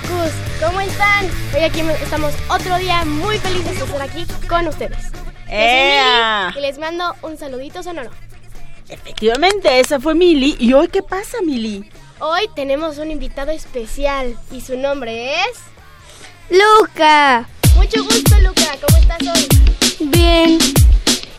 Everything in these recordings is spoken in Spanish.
Focus, ¿cómo están? Hoy aquí estamos otro día muy felices de estar aquí con ustedes. ¡Ea! Y les mando un saludito sonoro. Efectivamente, esa fue Mili. ¿Y hoy qué pasa, Mili? Hoy tenemos un invitado especial y su nombre es... Luca. Mucho gusto, Luca. ¿Cómo estás hoy? Bien.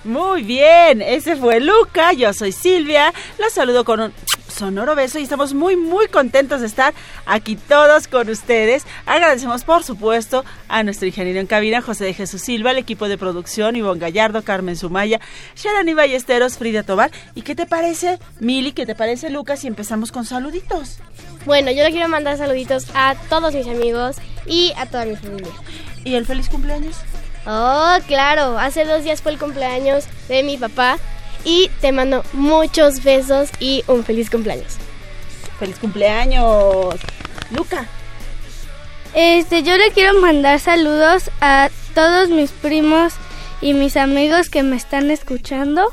Muy bien, ese fue Luca, yo soy Silvia, los saludo con un sonoro beso y estamos muy muy contentos de estar aquí todos con ustedes. Agradecemos por supuesto a nuestro ingeniero en cabina José de Jesús Silva, el equipo de producción Ivonne Gallardo, Carmen Sumaya, Sharani Ballesteros, Frida Tobar. ¿Y qué te parece, Mili? ¿Qué te parece, Lucas? Si empezamos con saluditos. Bueno, yo le quiero mandar saluditos a todos mis amigos y a toda mi familia. ¿Y el feliz cumpleaños? Oh, claro, hace dos días fue el cumpleaños de mi papá y te mando muchos besos y un feliz cumpleaños. ¡Feliz cumpleaños! Luca. Este, yo le quiero mandar saludos a todos mis primos y mis amigos que me están escuchando.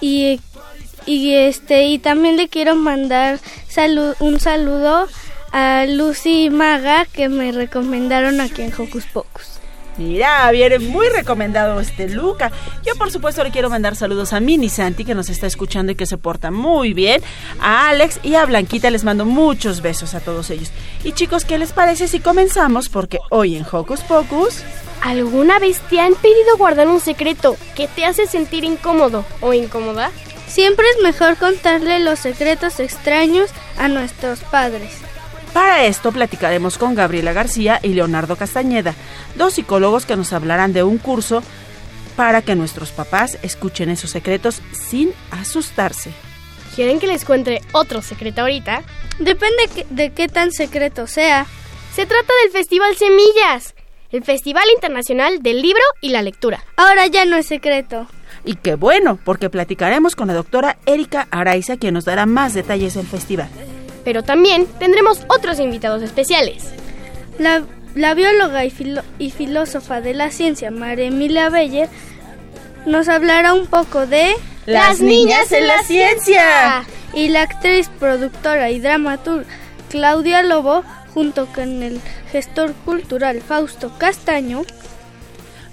Y, y este, y también le quiero mandar salud, un saludo a Lucy y Maga que me recomendaron aquí en Hocus Pocus. Mira, viene muy recomendado este Luca. Yo por supuesto le quiero mandar saludos a Mini Santi que nos está escuchando y que se porta muy bien. A Alex y a Blanquita les mando muchos besos a todos ellos. Y chicos, ¿qué les parece si comenzamos? Porque hoy en Hocus Pocus... ¿Alguna vez te han pedido guardar un secreto que te hace sentir incómodo o incómoda? Siempre es mejor contarle los secretos extraños a nuestros padres. Para esto platicaremos con Gabriela García y Leonardo Castañeda, dos psicólogos que nos hablarán de un curso para que nuestros papás escuchen esos secretos sin asustarse. ¿Quieren que les cuente otro secreto ahorita? Depende de qué tan secreto sea. Se trata del Festival Semillas, el Festival Internacional del Libro y la Lectura. Ahora ya no es secreto. Y qué bueno, porque platicaremos con la doctora Erika Araiza, quien nos dará más detalles del festival pero también tendremos otros invitados especiales. La, la bióloga y, y, filósofa de la ciencia, María Emilia Beller, nos hablará un poco de... Las, niñas, en la ciencia. Y la actriz, productora y dramaturga Claudia Lobo, junto con el gestor cultural Fausto Castaño,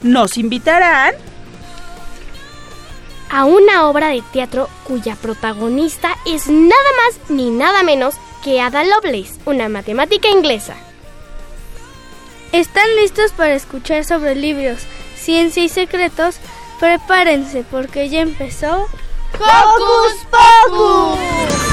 nos invitarán a una obra de teatro cuya protagonista es nada más ni nada menos que Ada Lovelace, una matemática inglesa. ¿Están listos para escuchar sobre libros, ciencia y secretos? Prepárense porque ya empezó... ¡Hocus Pocus!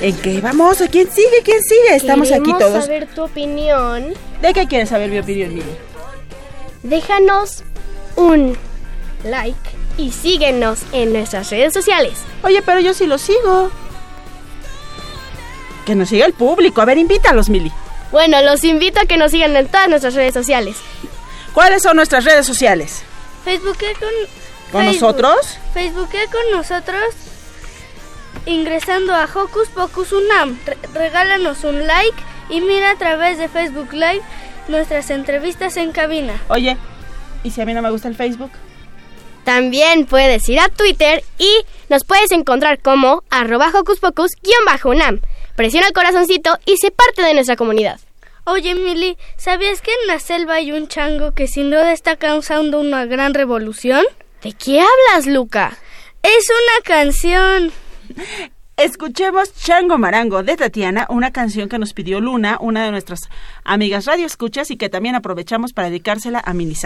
¿En qué vamos? ¿A quién sigue? ¿Quién sigue? Estamos aquí todos. saber tu opinión. ¿De qué quieres saber mi opinión, Mili? Déjanos un like y síguenos en nuestras redes sociales. Oye, pero yo sí lo sigo. Que nos siga el público. A ver, invítalos, Mili. Bueno, los invito a que nos sigan en todas nuestras redes sociales. ¿Cuáles son nuestras redes sociales? Facebook con... ¿Con nosotros? Facebook con nosotros ingresando a Hocus Pocus Unam. regálanos un like y mira a través de Facebook Live nuestras entrevistas en cabina. Oye, ¿Y si a mí no me gusta el Facebook? También puedes ir a Twitter y nos puedes encontrar como arroba hocus pocus-unam. Presiona el corazoncito y sé parte de nuestra comunidad. Oye, Mili, ¿sabías que en la selva hay un chango que sin duda está causando una gran revolución? ¿De qué hablas, Luca? Es una canción. Escuchemos Chango Marango de Tatiana, una canción que nos pidió Luna, una de nuestras amigas radio escuchas y que también aprovechamos para dedicársela a Mini.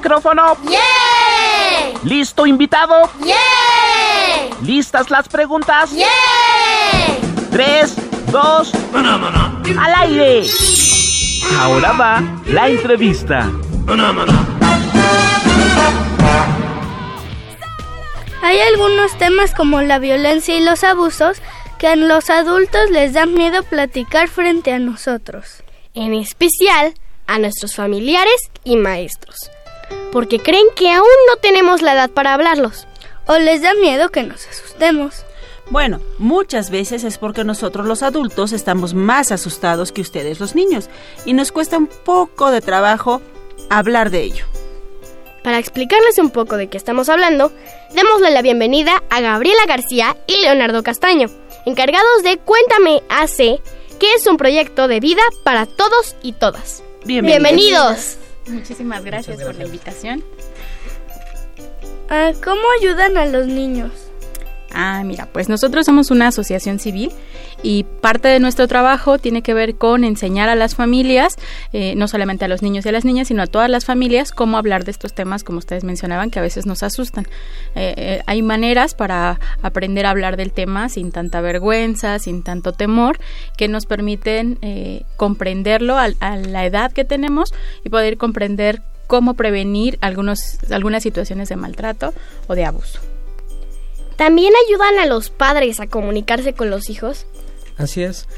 ¿Listo micrófono? ¿Listo invitado? ¿Listas las preguntas? Tres, dos, al aire. Ahora va la entrevista. Hay algunos temas como la violencia y los abusos que a los adultos les da miedo platicar frente a nosotros. En especial a nuestros familiares y maestros. Porque creen que aún no tenemos la edad para hablarlos. O les da miedo que nos asustemos. Bueno, muchas veces es porque nosotros los adultos estamos más asustados que ustedes los niños y nos cuesta un poco de trabajo hablar de ello. Para explicarles un poco de qué estamos hablando, démosle la bienvenida a Gabriela García y Leonardo Castaño, encargados de Cuéntame AC, que es un proyecto de vida para todos y todas. Bienvenidos. Bienvenidos. Muchísimas gracias, por la invitación. Ah, ¿Cómo ayudan a los niños? Ah, mira, pues nosotros somos una asociación civil y parte de nuestro trabajo tiene que ver con enseñar a las familias, eh, no solamente a los niños y a las niñas, sino a todas las familias, cómo hablar de estos temas, como ustedes mencionaban, que a veces nos asustan. Eh, eh, hay maneras para aprender a hablar del tema sin tanta vergüenza, sin tanto temor, que nos permiten comprenderlo a, a la edad que tenemos y poder comprender cómo prevenir algunos, algunas situaciones de maltrato o de abuso. ¿También ayudan a los padres a comunicarse con los hijos? Así es.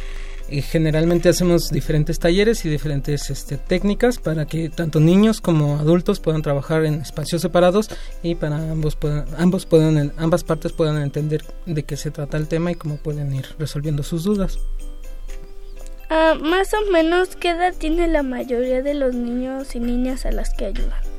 Y generalmente hacemos diferentes talleres y diferentes este, técnicas para que tanto niños como adultos puedan trabajar en espacios separados y para ambos puedan, ambos puedan, ambas partes puedan entender de qué se trata el tema y cómo pueden ir resolviendo sus dudas. Ah, más o menos, ¿qué edad tiene la mayoría de los niños y niñas a las que ayudan?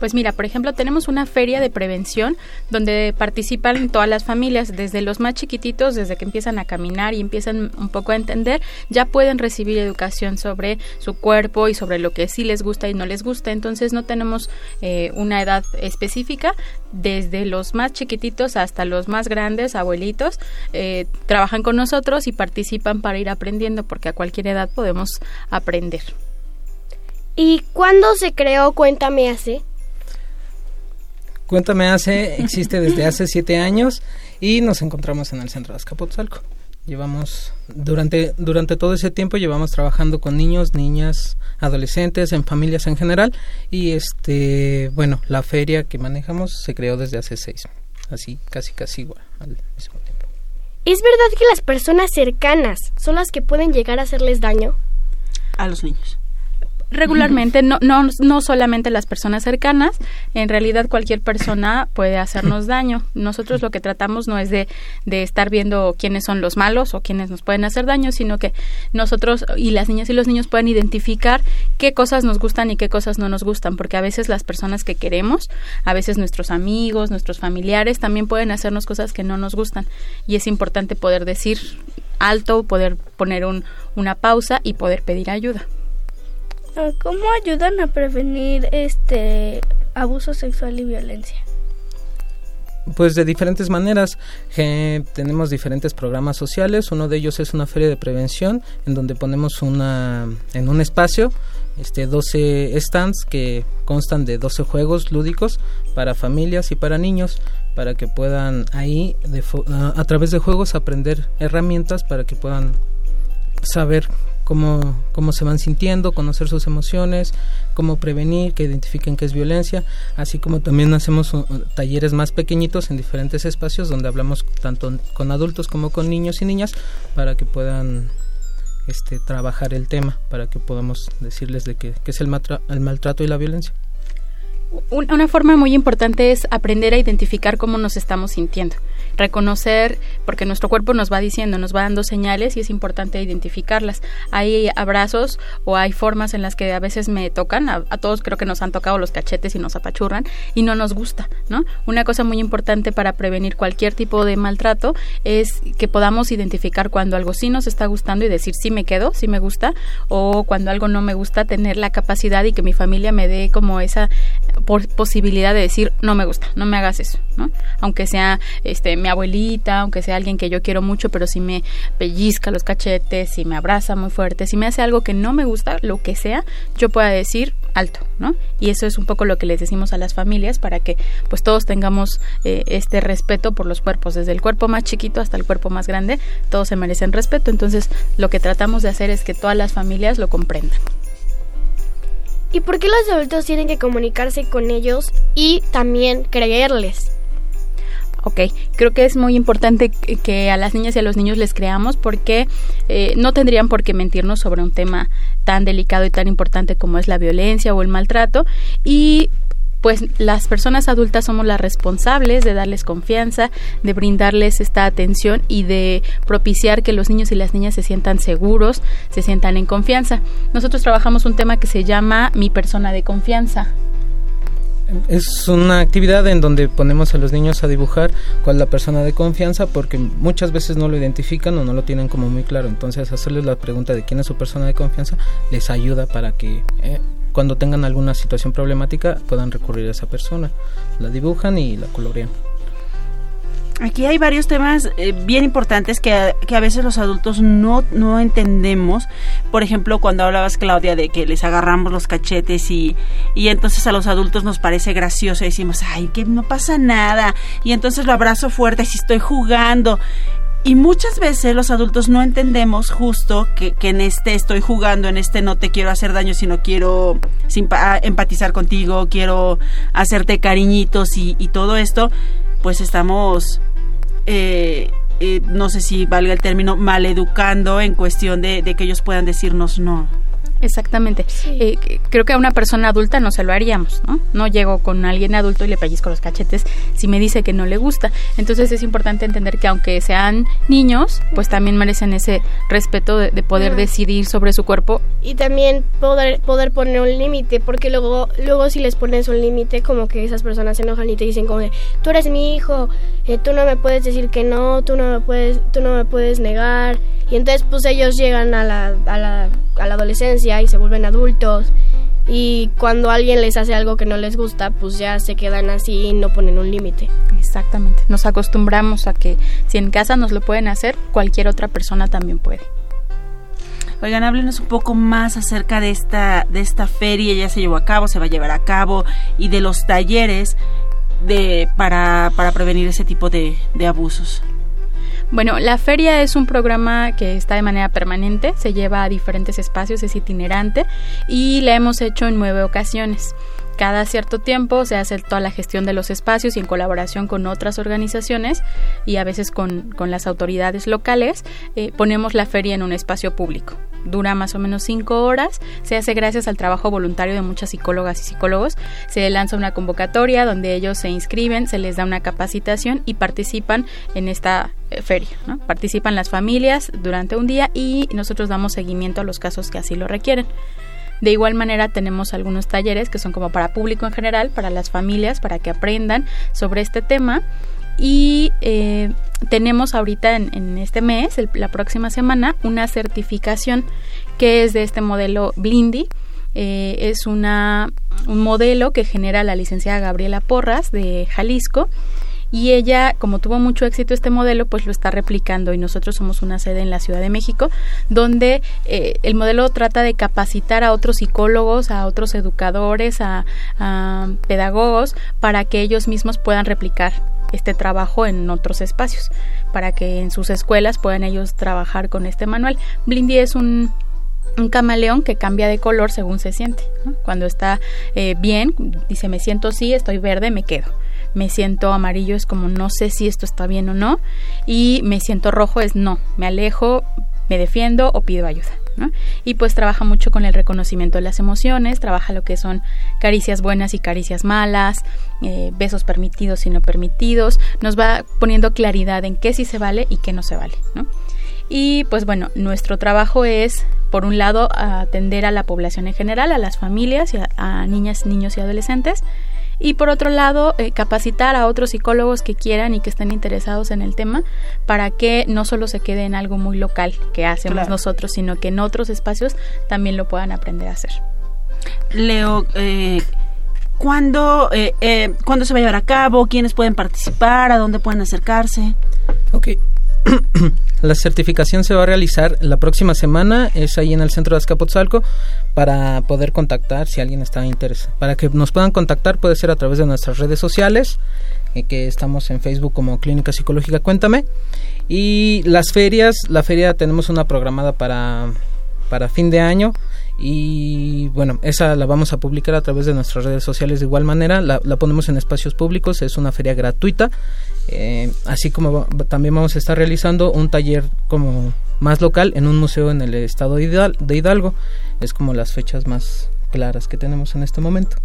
Pues mira, por ejemplo, tenemos una feria de prevención donde participan todas las familias, desde los más chiquititos, desde que empiezan a caminar y empiezan un poco a entender, ya pueden recibir educación sobre su cuerpo y sobre lo que sí les gusta y no les gusta. Entonces no tenemos eh, una edad específica, desde los más chiquititos hasta los más grandes, abuelitos, eh, trabajan con nosotros y participan para ir aprendiendo, porque a cualquier edad podemos aprender. ¿Y cuándo se creó Cuéntame AC? Cuéntame hace existe desde hace siete años y nos encontramos en el centro de Azcapotzalco. Llevamos durante durante todo ese tiempo llevamos trabajando con niños, niñas, adolescentes, en familias en general y este bueno la feria que manejamos se creó desde hace seis, así casi casi igual al mismo tiempo. ¿Es verdad que las personas cercanas son las que pueden llegar a hacerles daño? A los niños. Regularmente, no, no, no solamente las personas cercanas, en realidad cualquier persona puede hacernos daño. Nosotros lo que tratamos no es de, de estar viendo quiénes son los malos o quiénes nos pueden hacer daño, sino que nosotros y las niñas y los niños pueden identificar qué cosas nos gustan y qué cosas no nos gustan, porque a veces las personas que queremos, a veces nuestros amigos, nuestros familiares, también pueden hacernos cosas que no nos gustan. Y es importante poder decir alto, poder poner un, una pausa y poder pedir ayuda. Ah, ¿Cómo ayudan a prevenir este abuso sexual y violencia? Pues de diferentes maneras. Tenemos diferentes programas sociales. Uno de ellos es una feria de prevención en donde ponemos una en un espacio este 12 stands que constan de 12 juegos lúdicos para familias y para niños para que puedan ahí de fo- a a través de juegos aprender herramientas para que puedan saber cómo, cómo se van sintiendo, conocer sus emociones, cómo prevenir, que identifiquen qué es violencia, así como también hacemos uh, talleres más pequeñitos en diferentes espacios donde hablamos tanto con adultos como con niños y niñas para que puedan este, trabajar el tema, para que podamos decirles de qué, es el, matra- el maltrato y la violencia. Un- Una forma muy importante es aprender a identificar cómo nos estamos sintiendo, reconocer, porque nuestro cuerpo nos va diciendo, nos va dando señales y es importante identificarlas. Hay abrazos o hay formas en las que a veces me tocan, a, todos creo que nos han tocado los cachetes y nos apachurran y no nos gusta, ¿no? Una cosa muy importante para prevenir cualquier tipo de maltrato es que podamos identificar cuando algo sí nos está gustando y decir sí me quedo, sí me gusta, o cuando algo no me gusta, tener la capacidad y que mi familia me dé como esa por- posibilidad de decir no me gusta, no me hagas eso, ¿no? Aunque sea este mi abuelita, aunque sea alguien que yo quiero mucho, pero si me pellizca los cachetes, si me abraza muy fuerte, si me hace algo que no me gusta, lo que sea, yo pueda decir alto, ¿no? Y eso es un poco lo que les decimos a las familias para que pues todos tengamos eh, este respeto por los cuerpos, desde el cuerpo más chiquito hasta el cuerpo más grande, todos se merecen respeto, entonces lo que tratamos de hacer es que todas las familias lo comprendan. ¿Y por qué los adultos tienen que comunicarse con ellos y también creerles? Ok, creo que es muy importante que- a las niñas y a los niños les creamos porque eh, no tendrían por qué mentirnos sobre un tema tan delicado y tan importante como es la violencia o el maltrato y pues las personas adultas somos las responsables de darles confianza, de brindarles esta atención y de propiciar que los niños y las niñas se sientan seguros, se sientan en confianza. Nosotros trabajamos un tema que se llama mi persona de confianza. Es una actividad en donde ponemos a los niños a dibujar con la persona de confianza porque muchas veces no lo identifican o no lo tienen como muy claro. Entonces hacerles la pregunta de quién es su persona de confianza les ayuda para que eh, cuando tengan alguna situación problemática puedan recurrir a esa persona. La dibujan y la colorean. Aquí hay varios temas eh, bien importantes que, a- que a veces los adultos no, no entendemos. Por ejemplo, cuando hablabas, Claudia, de que les agarramos los cachetes y, y entonces a los adultos nos parece gracioso y decimos, ay, que no pasa nada. Y entonces lo abrazo fuerte si estoy jugando. Y muchas veces los adultos no entendemos justo que, que en este estoy jugando, en este no te quiero hacer daño, sino quiero simpa- empatizar contigo, quiero hacerte cariñitos y, y todo esto, pues estamos eh, eh, no sé si valga el término, maleducando en cuestión de, de que ellos puedan decirnos no. Exactamente. Eh, c- creo que a una persona adulta no se lo haríamos, ¿no? No llego con alguien adulto y le pellizco los cachetes si me dice que no le gusta. Entonces es importante entender que aunque sean niños, pues también merecen ese respeto de, de poder decidir sobre su cuerpo. Y también poder, poder poner un límite, porque luego, luego si les pones un límite, como que esas personas se enojan y te dicen como de, tú eres mi hijo, eh, tú no me puedes decir que no, tú no me puedes, tú no me puedes negar. Y entonces pues ellos llegan a la, a la, a la adolescencia y se vuelven adultos. Y cuando alguien les hace algo que no les gusta, pues ya se quedan así y no ponen un límite. Exactamente. Nos acostumbramos a que si en casa nos lo pueden hacer, cualquier otra persona también puede. Oigan, háblenos un poco más acerca de esta, de esta feria, ya se llevó a cabo, se va a llevar a cabo, y de los talleres de, para, para prevenir ese tipo de, de abusos. Bueno, la feria es un programa que está de manera permanente, se lleva a diferentes espacios, es itinerante y la hemos hecho en nueve ocasiones. Cada cierto tiempo se hace toda la gestión de los espacios y en colaboración con otras organizaciones y a veces con, con las autoridades locales eh, ponemos la feria en un espacio público. Dura más o menos cinco horas, se hace gracias al trabajo voluntario de muchas psicólogas y psicólogos. Se lanza una convocatoria donde ellos se inscriben, se les da una capacitación y participan en esta eh, feria. Participan las familias durante un día y nosotros damos seguimiento a los casos que así lo requieren. De igual manera tenemos algunos talleres que son como para público en general, para las familias, para que aprendan sobre este tema. Y eh, tenemos ahorita en, en este mes, la próxima semana, una certificación que es de este modelo Blindy. Eh, es una, un modelo que genera la licenciada Gabriela Porras de Jalisco y ella, como tuvo mucho éxito este modelo, pues lo está replicando y nosotros somos una sede en la Ciudad de México, donde eh, el modelo trata de capacitar a otros psicólogos, a otros educadores, a, pedagogos, para que ellos mismos puedan replicar este trabajo en otros espacios, para que en sus escuelas puedan ellos trabajar con este manual. Blindy es un un camaleón que cambia de color según se siente. Cuando está eh, bien, dice me siento así, estoy verde, me quedo. Me siento amarillo, es como no sé si esto está bien o no. Y me siento rojo, es no, me alejo, me defiendo o pido ayuda. ¿no? Y pues trabaja mucho con el reconocimiento de las emociones, trabaja lo que son caricias buenas y caricias malas, eh, besos permitidos y no permitidos, nos va poniendo claridad en qué sí se vale y qué no se vale. ¿no? Y pues bueno, nuestro trabajo es, por un lado, atender a la población en general, a las familias, y a, a niñas, niños y adolescentes. Y por otro lado, eh, capacitar a otros psicólogos que quieran y que estén interesados en el tema para que no solo se quede en algo muy local que hacemos Claro. nosotros, sino que en otros espacios también lo puedan aprender a hacer. Leo, eh, ¿cuándo, eh, eh, ¿cuándo se va a llevar a cabo? ¿Quiénes pueden participar? ¿A dónde pueden acercarse? Ok. La certificación se va a realizar la próxima semana, es ahí en el centro de Azcapotzalco, para poder contactar si alguien está interesado. Para que nos puedan contactar puede ser a través de nuestras redes sociales, eh, que estamos en Facebook como Clínica Psicológica Cuéntame. Y las ferias, la feria tenemos una programada para, para fin de año y bueno, esa la vamos a publicar a través de nuestras redes sociales de igual manera, la, ponemos en espacios públicos, es una feria gratuita, eh, así como también vamos a estar realizando un taller como más local en un museo en el estado de Hidalgo, es como las fechas más claras que tenemos en este momento.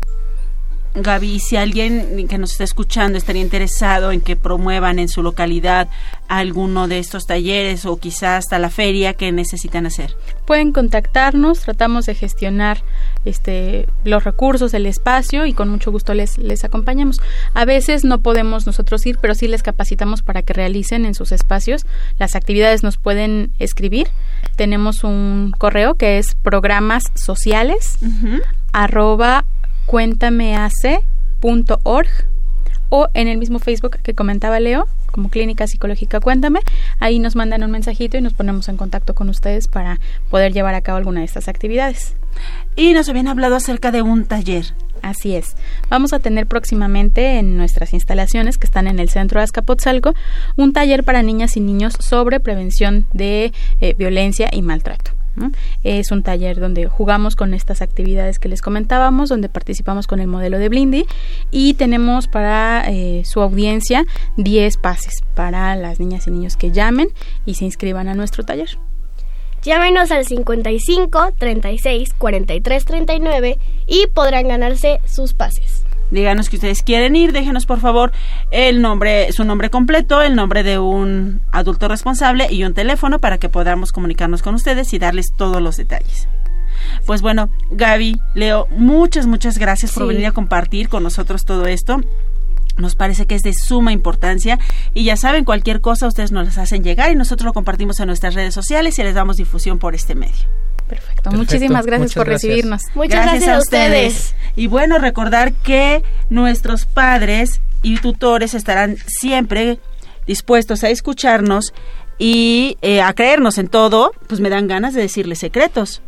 Gaby, si alguien que nos está escuchando estaría interesado en que promuevan en su localidad alguno de estos talleres o quizás hasta la feria, ¿qué necesitan hacer? Pueden contactarnos, tratamos de gestionar este, los recursos, el espacio y con mucho gusto les, les acompañamos. A veces no podemos nosotros ir, pero sí les capacitamos para que realicen en sus espacios. Las actividades nos pueden escribir. Tenemos un correo que es programas sociales arroba cuéntameace.org o en el mismo Facebook que comentaba Leo, como Clínica Psicológica Cuéntame, ahí nos mandan un mensajito y nos ponemos en contacto con ustedes para poder llevar a cabo alguna de estas actividades. Y nos habían hablado acerca de un taller. Así es. Vamos a tener próximamente en nuestras instalaciones que están en el centro de Azcapotzalco un taller para niñas y niños sobre prevención de eh, violencia y maltrato. Es un taller donde jugamos con estas actividades que les comentábamos, donde participamos con el modelo de Blindy y tenemos para eh, su audiencia 10 pases para las niñas y niños que llamen y se inscriban a nuestro taller. Llámenos al 55 36 43 39 y podrán ganarse sus pases. Díganos que ustedes quieren ir, déjenos por favor el nombre, su nombre completo, el nombre de un adulto responsable y un teléfono para que podamos comunicarnos con ustedes y darles todos los detalles. Pues bueno, Gaby, Leo, muchas, muchas gracias por venir a compartir con nosotros todo esto. Nos parece que es de suma importancia y ya saben, cualquier cosa ustedes nos las hacen llegar y nosotros lo compartimos en nuestras redes sociales y les damos difusión por este medio. Perfecto. Muchísimas gracias por recibirnos. Muchas gracias, a ustedes. Y bueno, recordar que nuestros padres y tutores estarán siempre dispuestos a escucharnos y eh, a creernos en todo, pues me dan ganas de decirles secretos.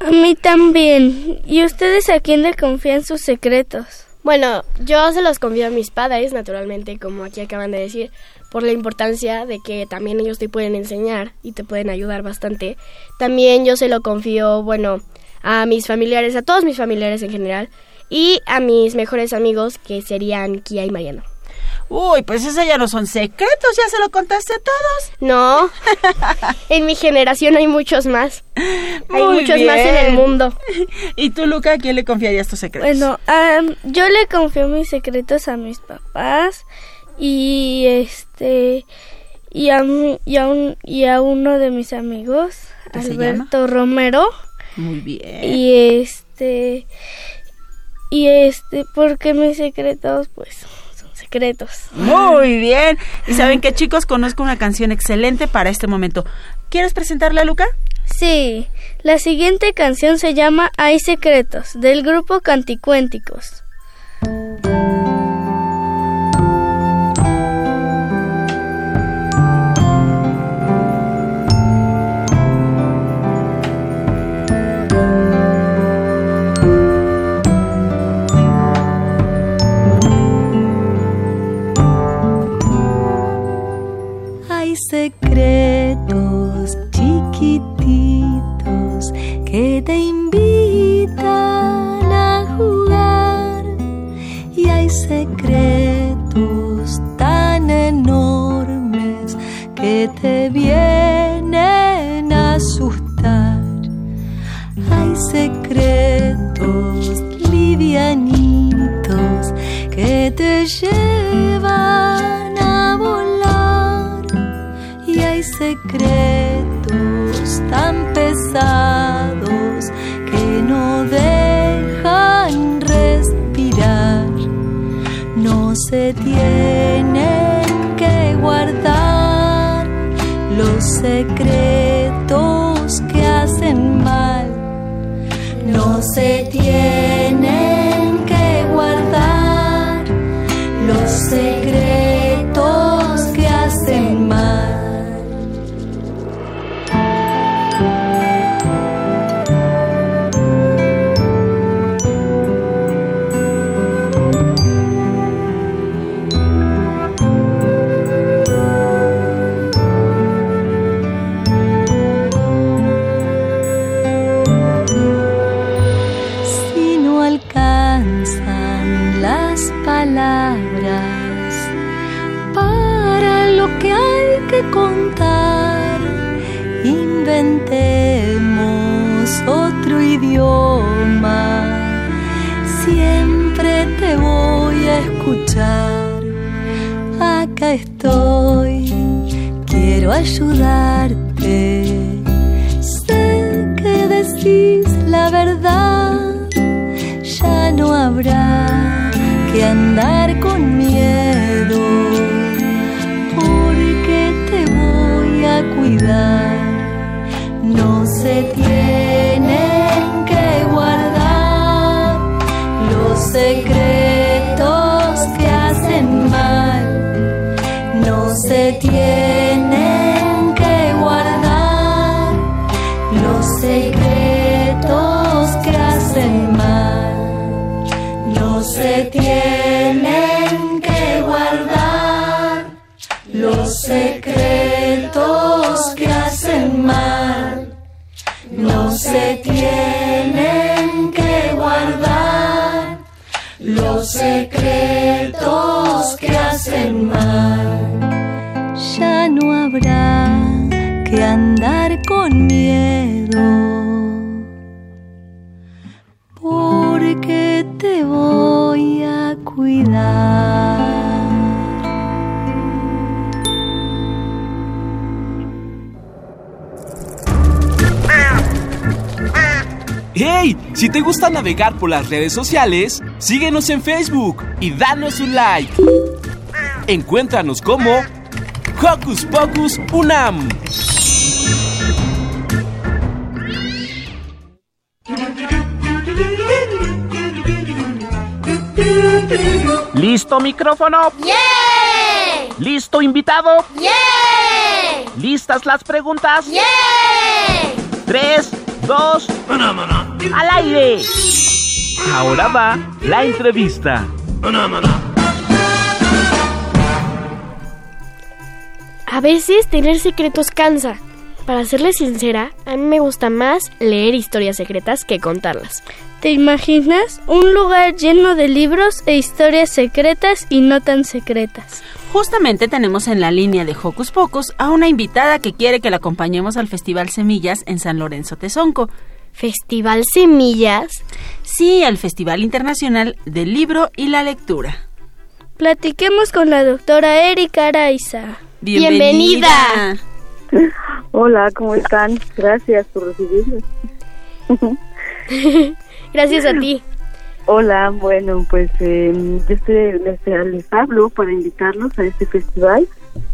A mí también. ¿Y ustedes a quién le confían sus secretos? Bueno, yo se los confío a mis padres, naturalmente, como aquí acaban de decir, por la importancia de que también ellos te pueden enseñar y te pueden ayudar bastante. También yo se lo confío, bueno, a mis familiares, a todos mis familiares en general, y a mis mejores amigos, que serían Kia y Mariano. Uy, pues esos ya no son secretos, ya se lo contaste a todos. No, en mi generación hay muchos más. hay muchos más en el mundo. ¿Y tú, Luca, a quién le confiarías tus secretos? Bueno, yo le confío mis secretos a mis papás y este y a, y a, un, y a uno de mis amigos, Alberto Romero. Muy bien. Y este y este porque mis secretos pues secretos. Muy bien. Y saben que chicos, conozco una canción excelente para este momento. ¿Quieres presentarla, Luca? Sí, la siguiente canción se llama Hay secretos del grupo Canticuénticos. Secretos chiquititos que te invitan a jugar y hay secretos tan enormes que te vienen a asustar. Hay secretos livianitos que te llevan secretos tan pesados que no dejan respirar. No se tienen que guardar los secretos que hacen mal. No se tienen Acá estoy, quiero ayudarte. ¡Hey! Si te gusta navegar por las redes sociales, síguenos en Facebook y danos un like. Encuéntranos como Hocus Pocus Unam. ¿Listo micrófono? ¿Listo invitado? ¿Listas las preguntas? Tres, dos, al aire. Ahora va la entrevista. A veces tener secretos cansa. Para serles sincera, a mí me gusta más leer historias secretas que contarlas. ¿Te imaginas? Un lugar lleno de libros e historias secretas y no tan secretas. Justamente tenemos en la línea de Hocus Pocus a una invitada que quiere que la acompañemos al Festival Semillas en San Lorenzo Tezonco. ¿Festival Semillas? Sí, al Festival Internacional del Libro y la Lectura. Platiquemos con la doctora Erika Araiza. Bienvenida. Hola, ¿cómo están? Gracias por recibirme. Gracias a ti. Hola, bueno, pues eh, yo estoy, les, les hablo para invitarlos a este festival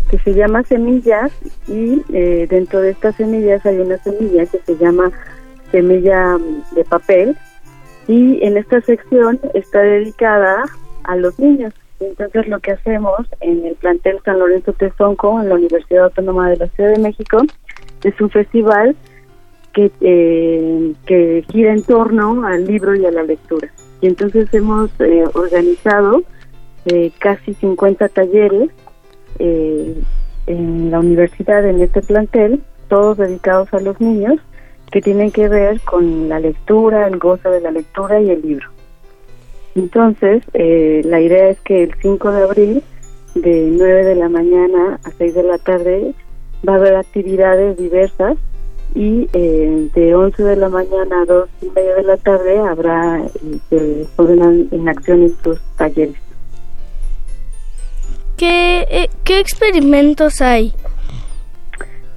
que se llama Semillas y eh, dentro de estas semillas hay una semilla que se llama semilla de papel y en esta sección está dedicada a los niños. Entonces lo que hacemos en el plantel San Lorenzo Tezonco, en la Universidad Autónoma de la Ciudad de México, es un festival que, eh, que gira en torno al libro y a la lectura. Y entonces hemos eh, organizado eh, casi 50 talleres eh, en la universidad, en este plantel, todos dedicados a los niños, que tienen que ver con la lectura, el gozo de la lectura y el libro. Entonces, eh, la idea es que el 5 de abril, de 9 de la mañana a 6 de la tarde, va a haber actividades diversas y eh, de 11 de la mañana a 2 y media de la tarde habrá, eh, se pondrán en acción estos talleres. ¿Qué, eh, qué experimentos hay?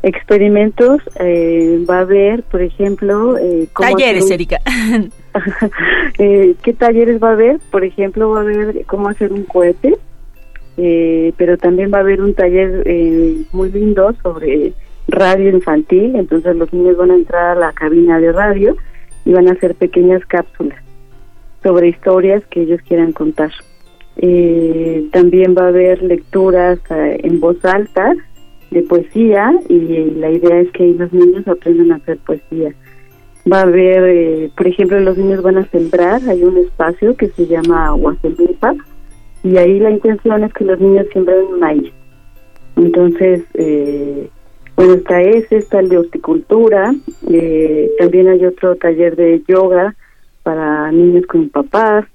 Experimentos, eh, va a haber, por ejemplo... Eh, Talleres, un- Erika. Eh, ¿Qué talleres va a haber? Por ejemplo, va a haber cómo hacer un cohete, eh, pero también va a haber un taller eh, muy lindo sobre radio infantil, entonces los niños van a entrar a la cabina de radio y van a hacer pequeñas cápsulas sobre historias que ellos quieran contar. Eh, también va a haber lecturas en voz alta de poesía y la idea es que los niños aprendan a hacer poesía. Va a haber, eh, por ejemplo, los niños van a sembrar, hay un espacio que se llama Huasemilpa y ahí la intención es que los niños siembren maíz. Entonces, eh, bueno, está ese, está el de horticultura, eh, también hay otro taller de yoga para niños con papás,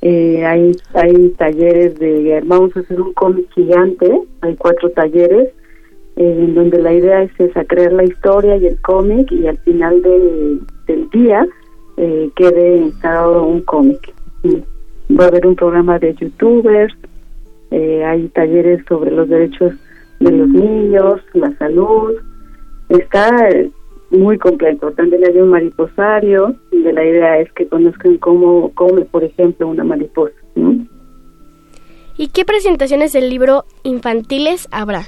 eh, hay, hay talleres de, vamos a hacer un cómic gigante, hay cuatro talleres, en donde la idea es esa, crear la historia y el cómic y al final del, del día eh, quede instalado un cómic. Va a haber un programa de youtubers, eh, hay talleres sobre los derechos de los niños, la salud, está eh, muy completo. También hay un mariposario, y la idea es que conozcan cómo come, por ejemplo, una mariposa. ¿Y qué presentaciones del libro infantiles habrá?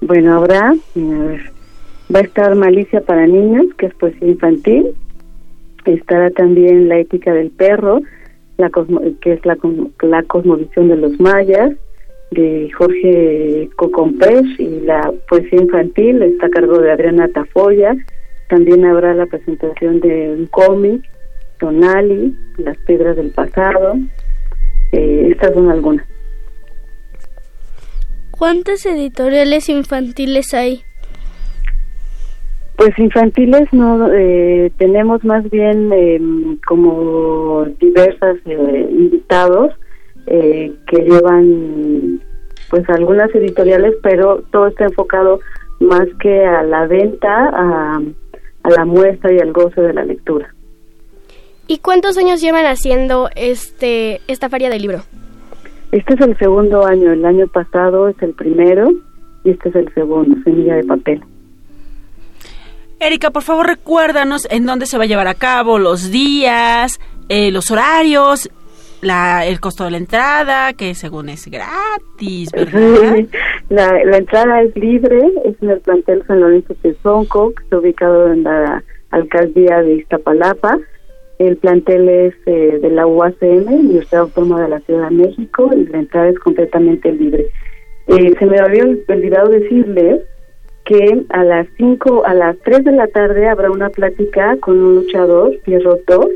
Bueno, habrá, va a estar Malicia para niños, que es poesía infantil. Estará también La ética del perro, la cosmo- que es la, la cosmovisión de los mayas, de Jorge Cocompés, y la poesía infantil está a cargo de Adriana Tafoya. También habrá la presentación de un cómic, Tonali, Las piedras del pasado. Eh, estas son algunas. ¿Cuántas editoriales infantiles hay? Pues infantiles no eh, tenemos más bien eh, como diversas eh, invitados eh, que llevan pues algunas editoriales, pero todo está enfocado más que a la venta, a, a la muestra y al goce de la lectura. ¿Y cuántos años llevan haciendo este esta feria del libro? Este es el segundo año, el año pasado es el primero y este es el segundo, Semilla de Papel. Erika, por favor, recuérdanos en dónde se va a llevar a cabo, los días, eh, los horarios, la, el costo de la entrada, que según es gratis, ¿verdad? La, la entrada es libre, es en el plantel San Lorenzo Tezonco, que está ubicado en la alcaldía de Iztapalapa. El plantel es eh, de la UACM, Universidad Autónoma de la Ciudad de México, y la entrada es completamente libre. Eh, se me había olvidado decirles que a las 5, a las 3 de la tarde habrá una plática con un luchador, Pierrot 2,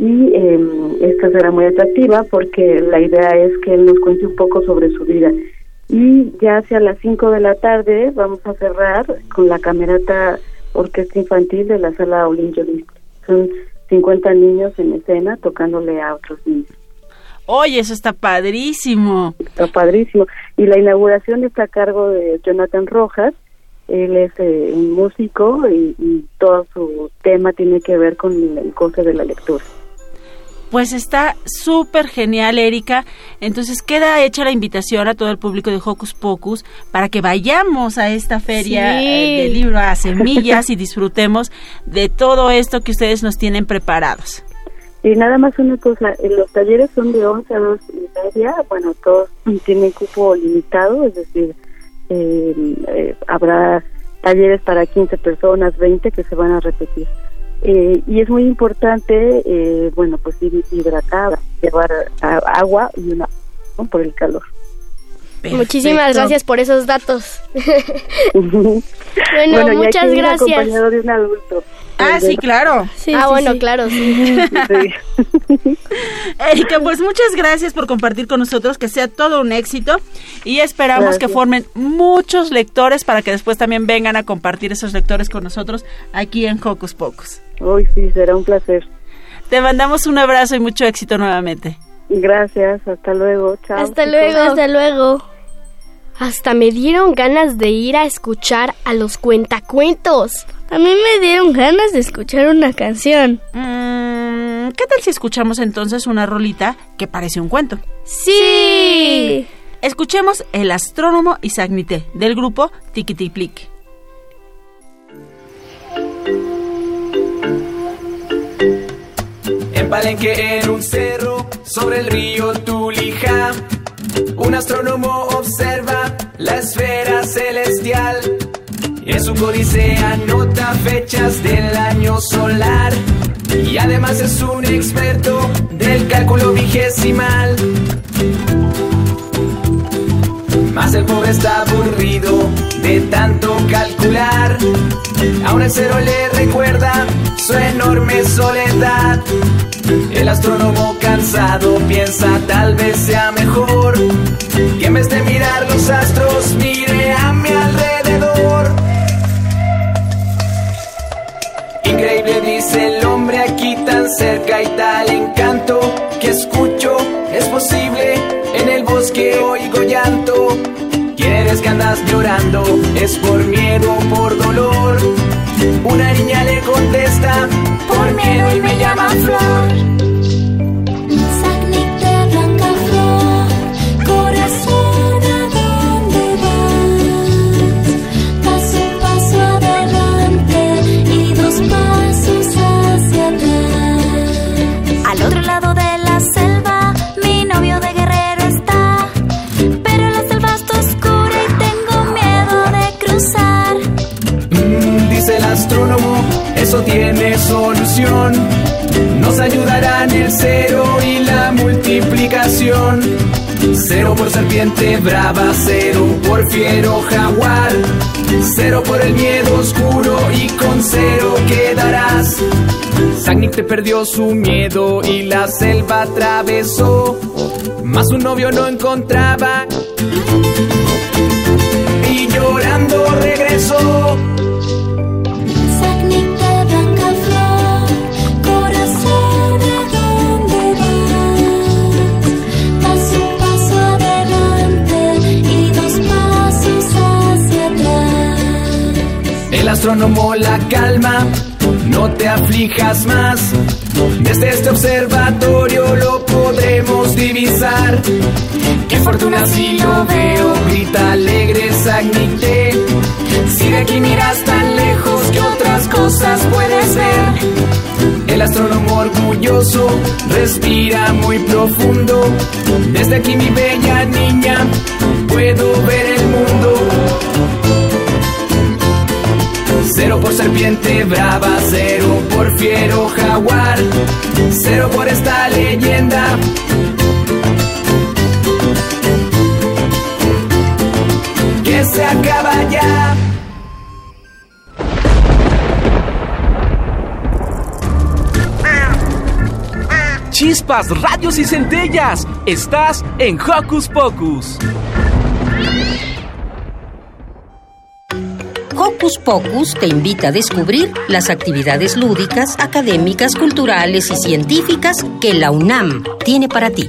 y eh, esta será muy atractiva porque la idea es que él nos cuente un poco sobre su vida. Y ya hacia las 5 de la tarde vamos a cerrar con la camerata orquesta infantil de la sala Olin. Son 50 niños en escena tocándole a otros niños. Oye, eso está padrísimo. Está padrísimo. Y la inauguración está a cargo de Jonathan Rojas. Él es eh, un músico y, y todo su tema tiene que ver con el goce de la lectura. Pues está súper genial, Erika. Entonces queda hecha la invitación a todo el público de Hocus Pocus para que vayamos a esta feria Sí. eh, del libro a semillas y disfrutemos de todo esto que ustedes nos tienen preparados. Y nada más una cosa, eh, los talleres son de 11 a 2 y media, bueno, todos tienen cupo limitado, es decir, eh, eh, habrá talleres para 15 personas, 20 que se van a repetir. Eh, y es muy importante, eh, bueno, pues ir hidratada, llevar a- agua y una ¿no? por el calor. Muchísimas Perfecto. gracias por esos datos. bueno, bueno, y muchas ir gracias. acompañado de un adulto. Ah, sí, claro. ah, bueno, claro, sí. Erika, pues muchas gracias por compartir con nosotros, que sea todo un éxito y esperamos Gracias. que formen muchos lectores para que después también vengan a compartir esos lectores con nosotros aquí en Hocus Pocus. Hoy sí, será un placer. Te mandamos un abrazo y mucho éxito nuevamente. Gracias, hasta luego, chao. Hasta chicos. luego. Hasta luego. Hasta me dieron ganas de ir a escuchar a los cuentacuentos. A mí me dieron ganas de escuchar una canción. Mm, ¿Qué tal si escuchamos entonces una rolita que parece un cuento? Sí. Escuchemos El astrónomo Isaac Nité del grupo Tiquitiplic. En Palenque, en un cerro, sobre el río Tulija, un astrónomo observa la esfera celestial. En su códice anota fechas del año solar y además es un experto del cálculo vigesimal. Mas el pobre está aburrido de tanto calcular. Aún el cero le recuerda su enorme soledad. El astrónomo cansado piensa tal vez sea mejor que en vez de mirar los astros mire a mi alrededor. Increíble dice el tan cerca y tal encanto que escucho es posible en el bosque oigo llanto. ¿Quieres que andas llorando? ¿Es por miedo o por dolor? Una niña le contesta, por miedo y me llaman Flor. Perdió su miedo y la selva atravesó. Más un novio no encontraba. Y llorando regresó. Sagnik de blanca flor, corazón, ¿a dónde vas? Paso, paso adelante y dos pasos hacia atrás. El astrónomo la calma, no te aflijas más. Desde este observatorio lo podremos divisar. Qué fortuna si lo veo, grita alegre Sagnicté. Si de aquí miras tan lejos, que otras cosas puedes ver? El astrónomo orgulloso respira muy profundo. Desde aquí mi bella niña, puedo ver el mundo. Serpiente brava, cero por fiero jaguar, cero por esta leyenda. Que se acaba ya. Chispas, radios y centellas. Estás en Hocus Pocus. Hocus Pocus te invita a descubrir las actividades lúdicas, académicas, culturales y científicas que la UNAM tiene para ti.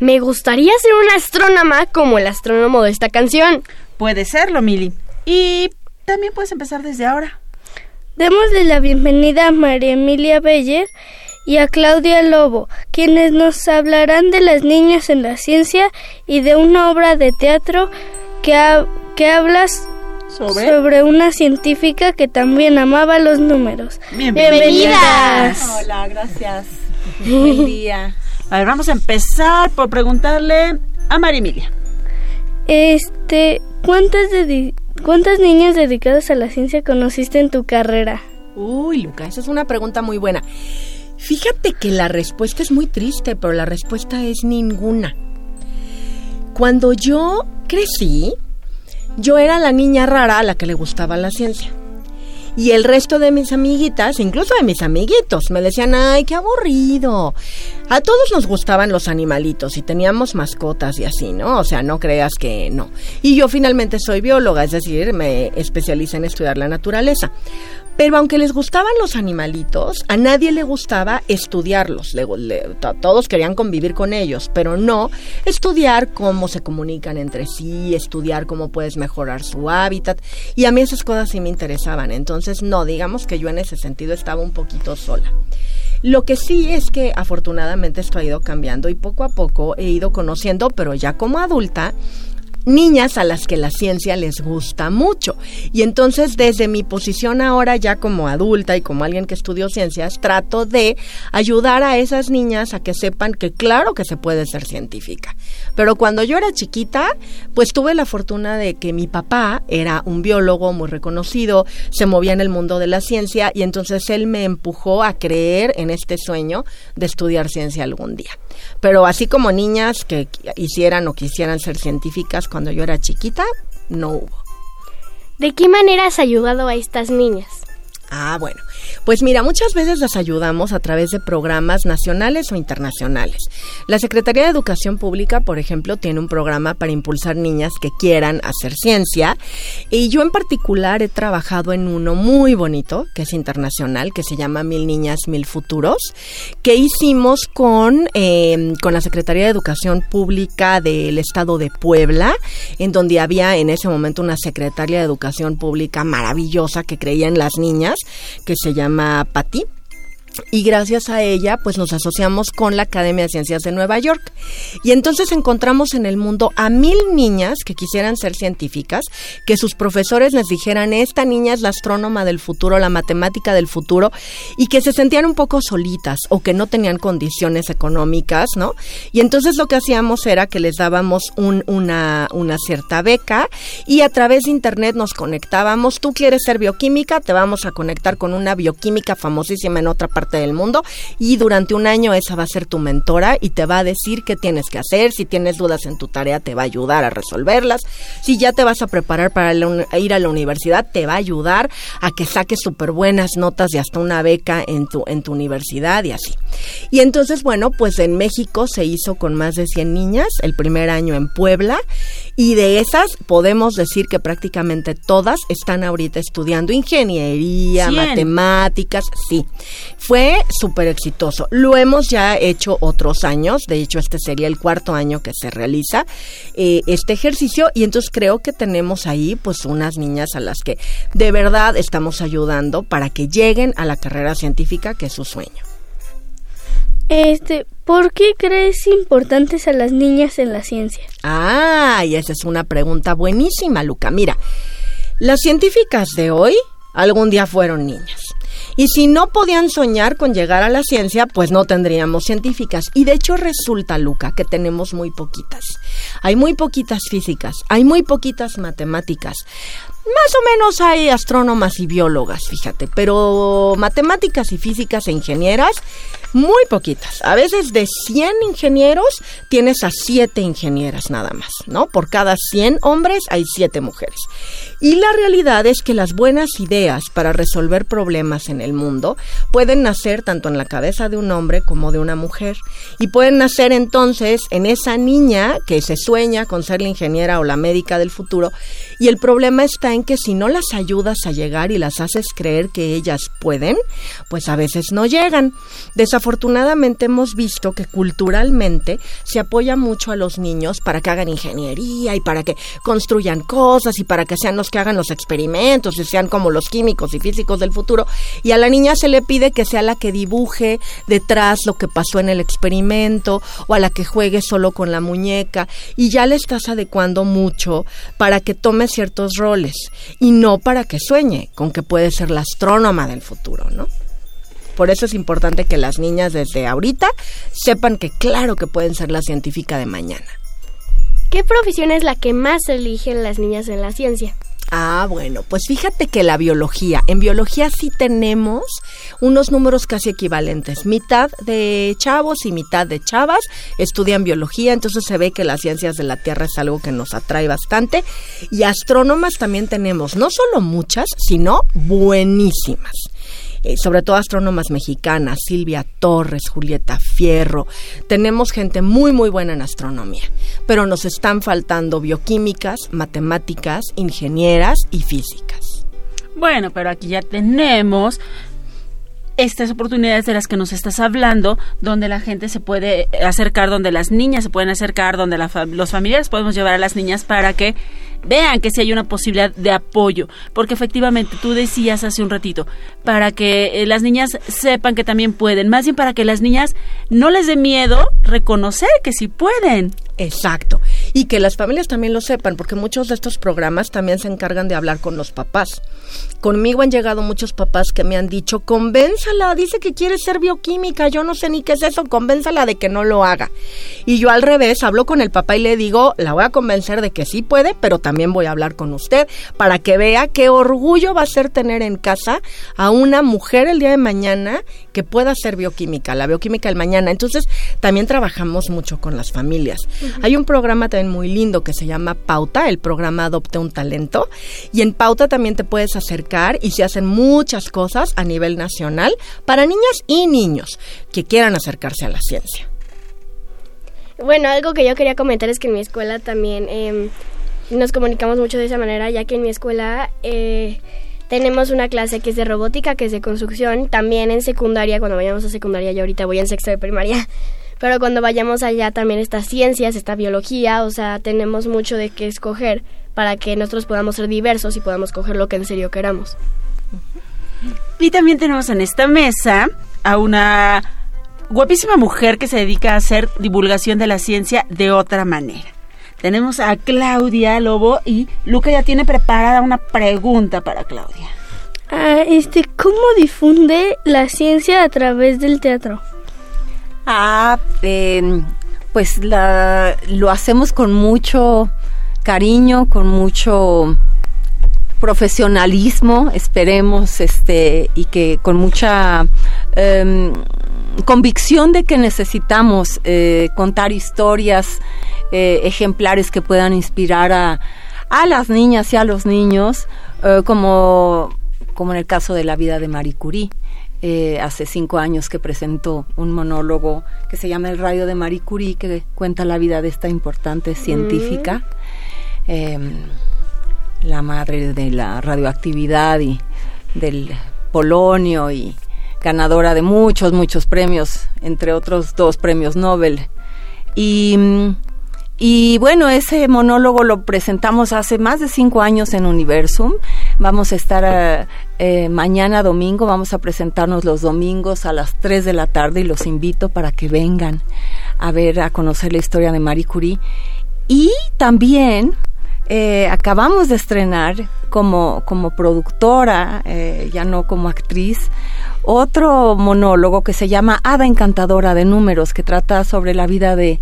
Me gustaría ser una astrónoma como el astrónomo de esta canción. Puede serlo, Mili. Y también puedes empezar desde ahora. Démosle la bienvenida a María Emilia Beller y a Claudia Lobo, quienes nos hablarán de las niñas en la ciencia y de una obra de teatro que, ha- que habla s- ¿Sobre? sobre una científica que también amaba los números. Bienvenidas. Hola, gracias. Buen día. A ver, vamos a empezar por preguntarle a María Emilia. Este, ¿cuántas, ¿cuántas niñas dedicadas a la ciencia conociste en tu carrera? Uy, Luca, esa es una pregunta muy buena. Fíjate que la respuesta es muy triste, pero la respuesta es ninguna. Cuando yo crecí, yo era la niña rara a la que le gustaba la ciencia. Y el resto de mis amiguitas, incluso de mis amiguitos, me decían, ay, qué aburrido. A todos nos gustaban los animalitos y teníamos mascotas y así, ¿no? O sea, no creas que no. Y yo finalmente soy bióloga, es decir, me especialicé en estudiar la naturaleza. Pero aunque les gustaban los animalitos, a nadie le gustaba estudiarlos. Todos querían convivir con ellos, pero no estudiar cómo se comunican entre sí, estudiar cómo puedes mejorar su hábitat. Y a mí esas cosas sí me interesaban. Entonces, no, digamos que yo en ese sentido estaba un poquito sola. Lo que sí es que afortunadamente esto ha ido cambiando y poco a poco he ido conociendo, pero ya como adulta, niñas a las que la ciencia les gusta mucho. Y entonces desde mi posición ahora ya como adulta y como alguien que estudió ciencias, trato de ayudar a esas niñas a que sepan que claro que se puede ser científica. Pero cuando yo era chiquita, pues tuve la fortuna de que mi papá era un biólogo muy reconocido, se movía en el mundo de la ciencia y entonces él me empujó a creer en este sueño de estudiar ciencia algún día. Pero así como niñas que hicieran o quisieran ser científicas cuando yo era chiquita, no hubo. ¿De qué manera has ayudado a estas niñas? Ah, bueno. Pues mira, muchas veces las ayudamos a través de programas nacionales o internacionales. La Secretaría de Educación Pública, por ejemplo, tiene un programa para impulsar niñas que quieran hacer ciencia. Y yo en particular he trabajado en uno muy bonito, que es internacional, que se llama Mil Niñas, Mil Futuros, que hicimos con, eh, con la Secretaría de Educación Pública del Estado de Puebla, en donde había en ese momento una secretaria de Educación Pública maravillosa que creía en las niñas, que se llama Patti. Y gracias a ella, pues nos asociamos con la Academia de Ciencias de Nueva York. Y entonces encontramos en el mundo a mil niñas que quisieran ser científicas, que sus profesores les dijeran, esta niña es la astrónoma del futuro, la matemática del futuro, y que se sentían un poco solitas o que no tenían condiciones económicas, ¿no? Y entonces lo que hacíamos era que les dábamos un- una, una cierta beca y a través de internet nos conectábamos. Tú quieres ser bioquímica, te vamos a conectar con una bioquímica famosísima en otra parte del mundo y durante un año esa va a ser tu mentora y te va a decir qué tienes que hacer, si tienes dudas en tu tarea te va a ayudar a resolverlas, si ya te vas a preparar para ir a la universidad te va a ayudar a que saques súper buenas notas y hasta una beca en tu, en tu universidad y así. Y entonces, bueno, pues en México se hizo con más de 100 niñas, el primer año en Puebla, y de esas podemos decir que prácticamente todas están ahorita estudiando ingeniería, 100. matemáticas, sí. Fue súper exitoso. Lo hemos ya hecho otros años, de hecho este sería el cuarto año que se realiza eh, este ejercicio y entonces creo que tenemos ahí pues unas niñas a las que de verdad estamos ayudando para que lleguen a la carrera científica que es su sueño. Este, ¿por qué crees importantes a las niñas en la ciencia? Ah, y esa es una pregunta buenísima, Luca. Mira, las científicas de hoy algún día fueron niñas. Y si no podían soñar con llegar a la ciencia, pues no tendríamos científicas. Y de hecho resulta, Luca, que tenemos muy poquitas. Hay muy poquitas físicas, hay muy poquitas matemáticas. Más o menos hay astrónomas y biólogas, fíjate, pero matemáticas y físicas e ingenieras, muy poquitas. A veces de 100 ingenieros tienes a 7 ingenieras nada más, ¿no? Por cada 100 hombres hay 7 mujeres. Y la realidad es que las buenas ideas para resolver problemas en el mundo pueden nacer tanto en la cabeza de un hombre como de una mujer. Y pueden nacer entonces en esa niña que se sueña con ser la ingeniera o la médica del futuro. Y el problema está en que si no las ayudas a llegar y las haces creer que ellas pueden, pues a veces no llegan. Desafortunadamente hemos visto que culturalmente se apoya mucho a los niños para que hagan ingeniería y para que construyan cosas y para que sean los que hagan los experimentos y sean como los químicos y físicos del futuro. Y a la niña se le pide que sea la que dibuje detrás lo que pasó en el experimento o a la que juegue solo con la muñeca y ya le estás adecuando mucho para que tome ciertos roles y no para que sueñe con que puede ser la astrónoma del futuro, ¿no? Por eso es importante que las niñas desde ahorita sepan que claro que pueden ser la científica de mañana. ¿Qué profesión es la que más eligen las niñas en la ciencia? Ah, bueno, pues fíjate que la biología, en biología sí tenemos unos números casi equivalentes. Mitad de chavos y mitad de chavas estudian biología, entonces se ve que las ciencias de la Tierra es algo que nos atrae bastante. Y astrónomas también tenemos, no solo muchas, sino buenísimas. Eh, sobre todo astrónomas mexicanas, Silvia Torres, Julieta Fierro. Tenemos gente muy, muy buena en astronomía, pero nos están faltando bioquímicas, matemáticas, ingenieras y físicas. Bueno, pero aquí ya tenemos estas oportunidades de las que nos estás hablando, donde la gente se puede acercar, donde las niñas se pueden acercar, donde los familiares podemos llevar a las niñas para que vean que sí hay una posibilidad de apoyo, porque efectivamente tú decías hace un ratito, para que eh, las niñas sepan que también pueden, más bien para que las niñas no les dé miedo reconocer que sí pueden. Exacto. Y que las familias también lo sepan, porque muchos de estos programas también se encargan de hablar con los papás. Conmigo han llegado muchos papás que me han dicho, convénzala, dice que quiere ser bioquímica, yo no sé ni qué es eso, convénzala de que no lo haga. Y yo al revés, hablo con el papá y le digo, la voy a convencer de que sí puede, pero también voy a hablar con usted para que vea qué orgullo va a ser tener en casa a una mujer el día de mañana que pueda ser bioquímica, la bioquímica del mañana. Entonces, también trabajamos mucho con las familias. Hay un programa también muy lindo que se llama Pauta, el programa Adopte un Talento, y en Pauta también te puedes acercar y se hacen muchas cosas a nivel nacional para niñas y niños que quieran acercarse a la ciencia. Bueno, algo que yo quería comentar es que en mi escuela también em, nos comunicamos mucho de esa manera, ya que en mi escuela eh, tenemos una clase que es de robótica, que es de construcción. También en secundaria, cuando vayamos a secundaria, yo ahorita voy en sexto de primaria, pero cuando vayamos allá también está ciencias, está biología, o sea, tenemos mucho de qué escoger para que nosotros podamos ser diversos y podamos coger lo que en serio queramos. Y también tenemos en esta mesa a una guapísima mujer que se dedica a hacer divulgación de la ciencia de otra manera. Tenemos a Claudia Lobo y Luca ya tiene preparada una pregunta para Claudia. Ah, este, ¿cómo difunde la ciencia a través del teatro? Ah, eh, pues la, lo hacemos con mucho cariño, con mucho profesionalismo, esperemos, este, y que con mucha em, convicción de que necesitamos eh, contar historias eh, ejemplares que puedan inspirar a, a las niñas y a los niños, eh, como, como en el caso de la vida de Marie Curie. Hace cinco años que presentó un monólogo que se llama El rayo de Marie Curie, que cuenta la vida de esta importante científica, em, la madre de la radioactividad y del polonio y ganadora de muchos, muchos premios, entre otros dos premios Nobel. Y, y bueno, ese monólogo lo presentamos hace más de cinco años en Universum. Vamos a estar eh, eh, mañana domingo, vamos a presentarnos los domingos a las 3 de la tarde y los invito para que vengan a ver, a conocer la historia de Marie Curie. Y también eh, acabamos de estrenar como, como productora, eh, ya no como actriz, otro monólogo que se llama Ada Encantadora de Números, que trata sobre la vida de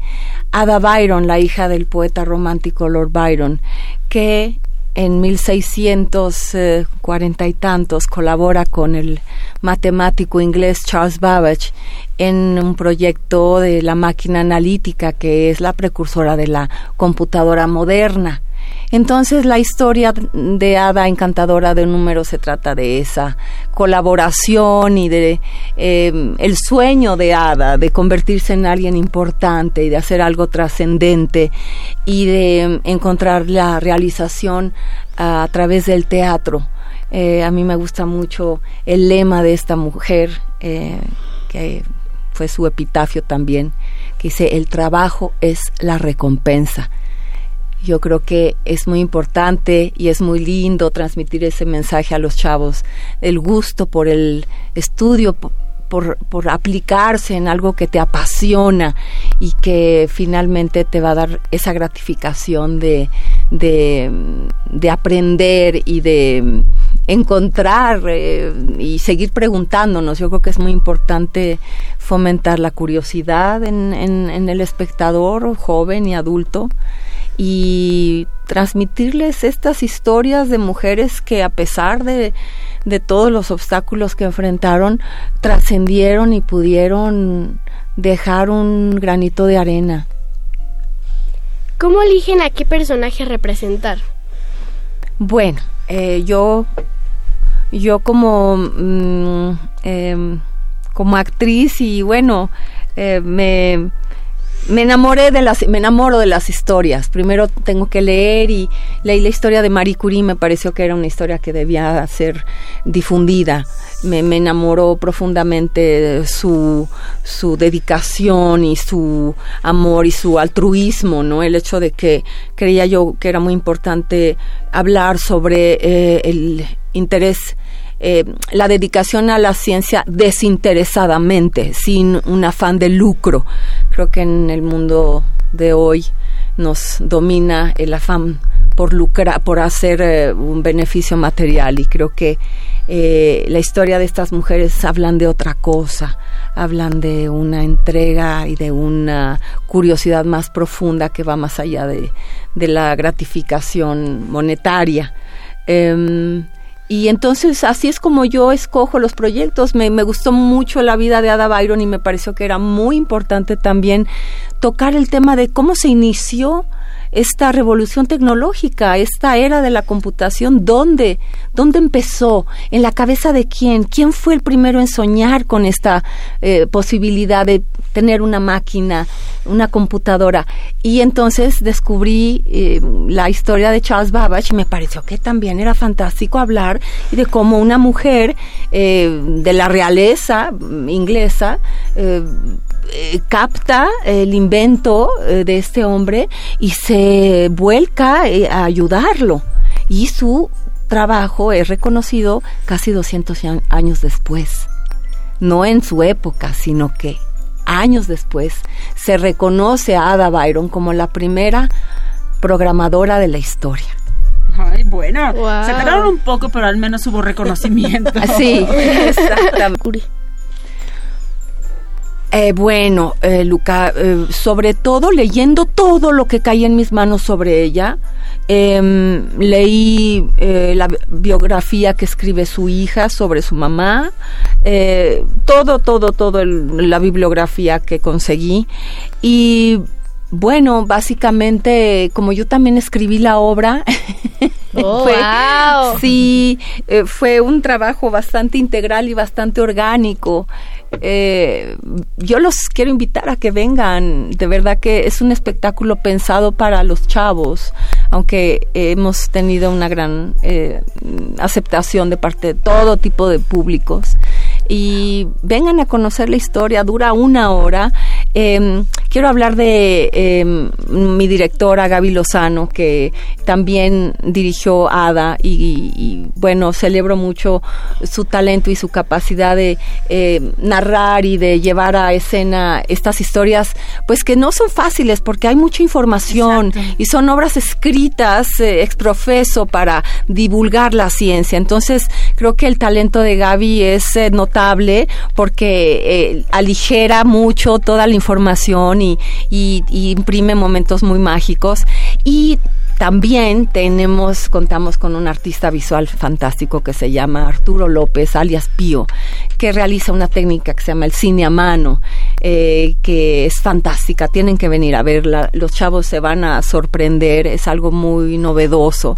Ada Byron, la hija del poeta romántico Lord Byron, que en 1640 y tantos colabora con el matemático inglés Charles Babbage en un proyecto de la máquina analítica que es la precursora de la computadora moderna. Entonces la historia de Ada Encantadora de Números se trata de esa colaboración y de eh, el sueño de Ada de convertirse en alguien importante y de hacer algo trascendente y de encontrar la realización a, a través del teatro. Eh, a mí me gusta mucho el lema de esta mujer, eh, que fue su epitafio también, que dice, el trabajo es la recompensa. Yo creo que es muy importante y es muy lindo transmitir ese mensaje a los chavos, el gusto por el estudio, po- por, aplicarse en algo que te apasiona y que finalmente te va a dar esa gratificación de aprender y de encontrar eh, y seguir preguntándonos. Yo creo que es muy importante fomentar la curiosidad en, en, en el espectador joven y adulto y transmitirles estas historias de mujeres que a pesar de, de todos los obstáculos que enfrentaron, trascendieron y pudieron dejar un granito de arena. ¿Cómo eligen a qué personaje representar? Bueno, eh, yo, yo como, mm, em, como actriz y bueno, eh, me, me enamoré de las, me enamoro de las historias. Primero tengo que leer y leí la historia de Marie Curie, me pareció que era una historia que debía ser difundida. Me, me enamoró profundamente su, su dedicación y su amor y su altruismo, ¿no? El hecho de que creía yo que era muy importante hablar sobre eh, el interés eh, la dedicación a la ciencia desinteresadamente, sin un afán de lucro. Creo que en el mundo de hoy nos domina el afán por lucrar, por hacer eh, un beneficio material y creo que eh, la historia de estas mujeres hablan de otra cosa, hablan de una entrega y de una curiosidad más profunda que va más allá de, de la gratificación monetaria. Em, y entonces así es como yo escojo los proyectos. Me, me, gustó mucho la vida de Ada Byron y me pareció que era muy importante también tocar el tema de cómo se inició esta revolución tecnológica, esta era de la computación, ¿dónde? ¿Dónde empezó? ¿En la cabeza de quién? ¿Quién fue el primero en soñar con esta eh, posibilidad de tener una máquina, una computadora? Y entonces descubrí eh, la historia de Charles Babbage y me pareció que también era fantástico hablar de cómo una mujer eh, de la realeza inglesa eh, capta el invento eh, de este hombre y se vuelca eh, a ayudarlo. Y su trabajo es reconocido casi 200 años después. No en su época, sino que años después se reconoce a Ada Byron como la primera programadora de la historia. Ay, bueno, se tardaron un poco, pero al menos hubo reconocimiento. Sí, exactamente. Eh, bueno, eh, Luca, eh, sobre todo leyendo todo lo que caía en mis manos sobre ella, em, leí eh, la bi- biografía que escribe su hija sobre su mamá, eh, todo, todo, todo la bibliografía que conseguí. Y bueno, básicamente como yo también escribí la obra, Oh, fue- wow. sí, eh, fue un trabajo bastante integral y bastante orgánico. Eh, yo los quiero invitar a que vengan. De verdad que es un espectáculo pensado para los chavos, aunque hemos tenido una gran eh, aceptación de parte de todo tipo de públicos. Y vengan a conocer la historia, dura una hora. Eh, quiero hablar de eh, mi directora Gaby Lozano, que también dirigió Ada y, y, bueno, celebro mucho su talento y su capacidad de eh, narrar y de llevar a escena estas historias, pues que no son fáciles porque hay mucha información y son obras escritas eh, exprofeso para divulgar la ciencia. Entonces, creo que el talento de Gaby es eh, porque eh, aligera mucho toda la información y, y- y imprime momentos muy mágicos. Y también tenemos, contamos con un artista visual fantástico que se llama Arturo López, alias Pío, que realiza una técnica que se llama el cine a mano, eh, que es fantástica. Tienen que venir a verla. Los chavos se van a sorprender. Es algo muy novedoso.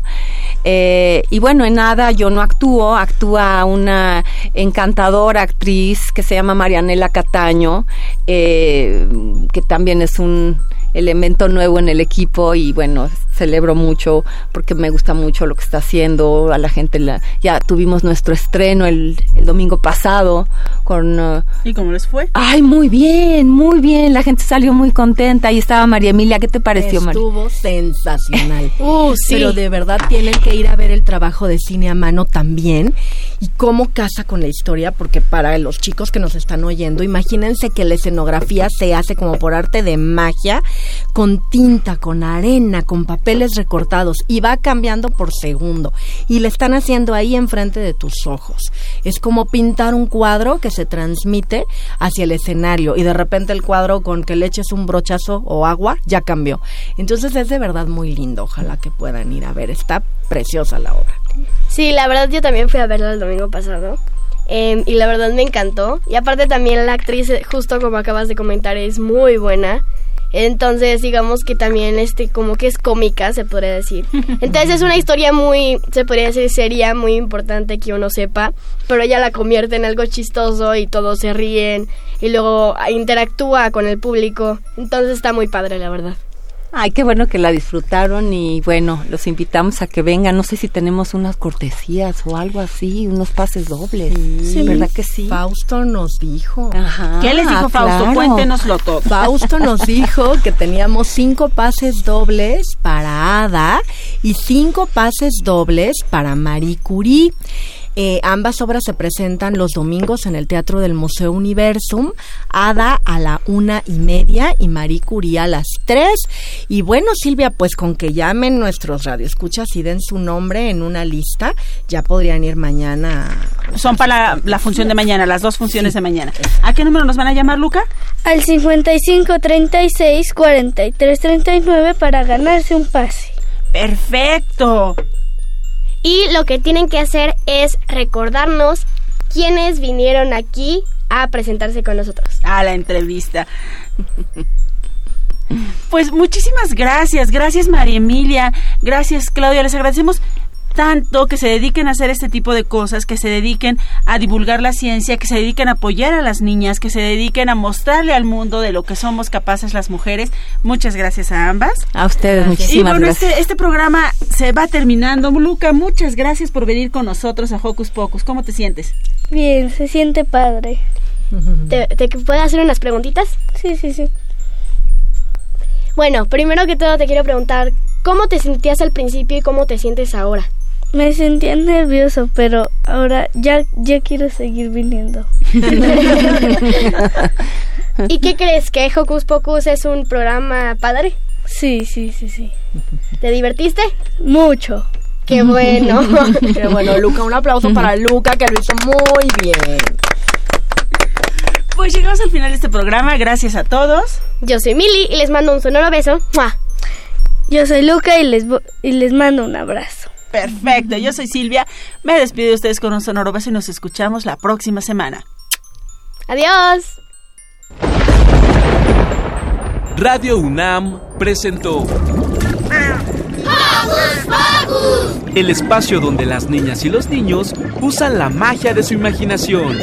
Eh, y bueno, en nada yo no actúo, actúa una encantadora actriz que se llama Marianela Cataño, eh, que también es un elemento nuevo en el equipo y bueno, celebro mucho porque me gusta mucho lo que está haciendo, a la gente la- ya tuvimos nuestro estreno el, el domingo pasado con uh, ¿Y cómo les fue? Ay, muy bien, muy bien. La gente salió muy contenta y estaba María Emilia. ¿Qué te pareció, María? Estuvo sensacional. Uh, sí. Pero de verdad tienen que ir a ver el trabajo de cine a mano también y cómo casa con la historia, porque para los chicos que nos están oyendo, imagínense que la escenografía se hace como por arte de magia, con tinta, con arena, con papeles recortados y va cambiando por segundo. Y le están haciendo ahí enfrente de tus ojos. Es como pintar un cuadro que se transmite hacia el escenario y de repente el cuadro con que le eches un brochazo o agua ya cambió. Entonces es de verdad muy lindo. Ojalá que puedan ir a ver. Está preciosa la obra. Sí, la verdad yo también fui a verla el domingo pasado. eh, y la verdad me encantó. Y aparte también la actriz, eh, justo como acabas de comentar, es muy buena. Entonces, digamos que también este como que es cómica, se podría decir. Entonces es una historia muy, se podría decir seria, muy importante que uno sepa, pero ella la convierte en algo chistoso y todos se ríen y luego interactúa con el público. Entonces está muy padre, la verdad. Ay, qué bueno que la disfrutaron y bueno, los invitamos a que vengan. No sé si tenemos unas cortesías o algo así, unos pases dobles. Sí. ¿Verdad que sí? Fausto nos dijo. Ajá, ¿Qué les dijo Fausto? claro. Cuéntenoslo todo. Fausto nos dijo que teníamos cinco pases dobles para Ada y cinco pases dobles para Marie Curie. Eh, ambas obras se presentan los domingos en el Teatro del Museo Universum, Ada a la una y media y Marie Curie a las tres. Y bueno, Silvia, pues con que llamen nuestros radioescuchas y den su nombre en una lista, ya podrían ir mañana. Son para la, la función de mañana, las dos funciones de mañana. ¿A qué número nos van a llamar, Luca? Al 55 36 43 39 para ganarse un pase. Perfecto. Y lo que tienen que hacer es recordarnos quiénes vinieron aquí a presentarse con nosotros. A la entrevista. Pues muchísimas gracias, gracias María Emilia, gracias Claudia, les agradecemos tanto que se dediquen a hacer este tipo de cosas, que se dediquen a divulgar la ciencia, que se dediquen a apoyar a las niñas, que se dediquen a mostrarle al mundo de lo que somos capaces las mujeres. Muchas gracias a ambas. A ustedes, Y muchísimas bueno, gracias. este, este programa se va terminando. Luca, muchas gracias por venir con nosotros a Hocus Pocus. ¿Cómo te sientes? Bien, se siente padre. ¿Te, te puedo hacer unas preguntitas? Sí, sí, sí. Bueno, primero que todo te quiero preguntar, ¿cómo te sentías al principio y cómo te sientes ahora? Me sentía nervioso, pero ahora ya, ya quiero seguir viniendo. ¿Y qué crees? ¿Que Hocus Pocus es un programa padre? Sí, sí, sí, sí. ¿Te divertiste? Mucho. Qué bueno. Qué bueno, Luca, un aplauso para Luca que lo hizo muy bien. Pues llegamos al final de este programa. Gracias a todos. Yo soy Mili y les mando un sonoro beso. ¡Mua! Yo soy Luca y les, y les mando un abrazo. Perfecto. Yo soy Silvia. Me despido de ustedes con un sonoro beso y nos escuchamos la próxima semana. Adiós. Radio UNAM presentó el espacio donde las niñas y los niños usan la magia de su imaginación.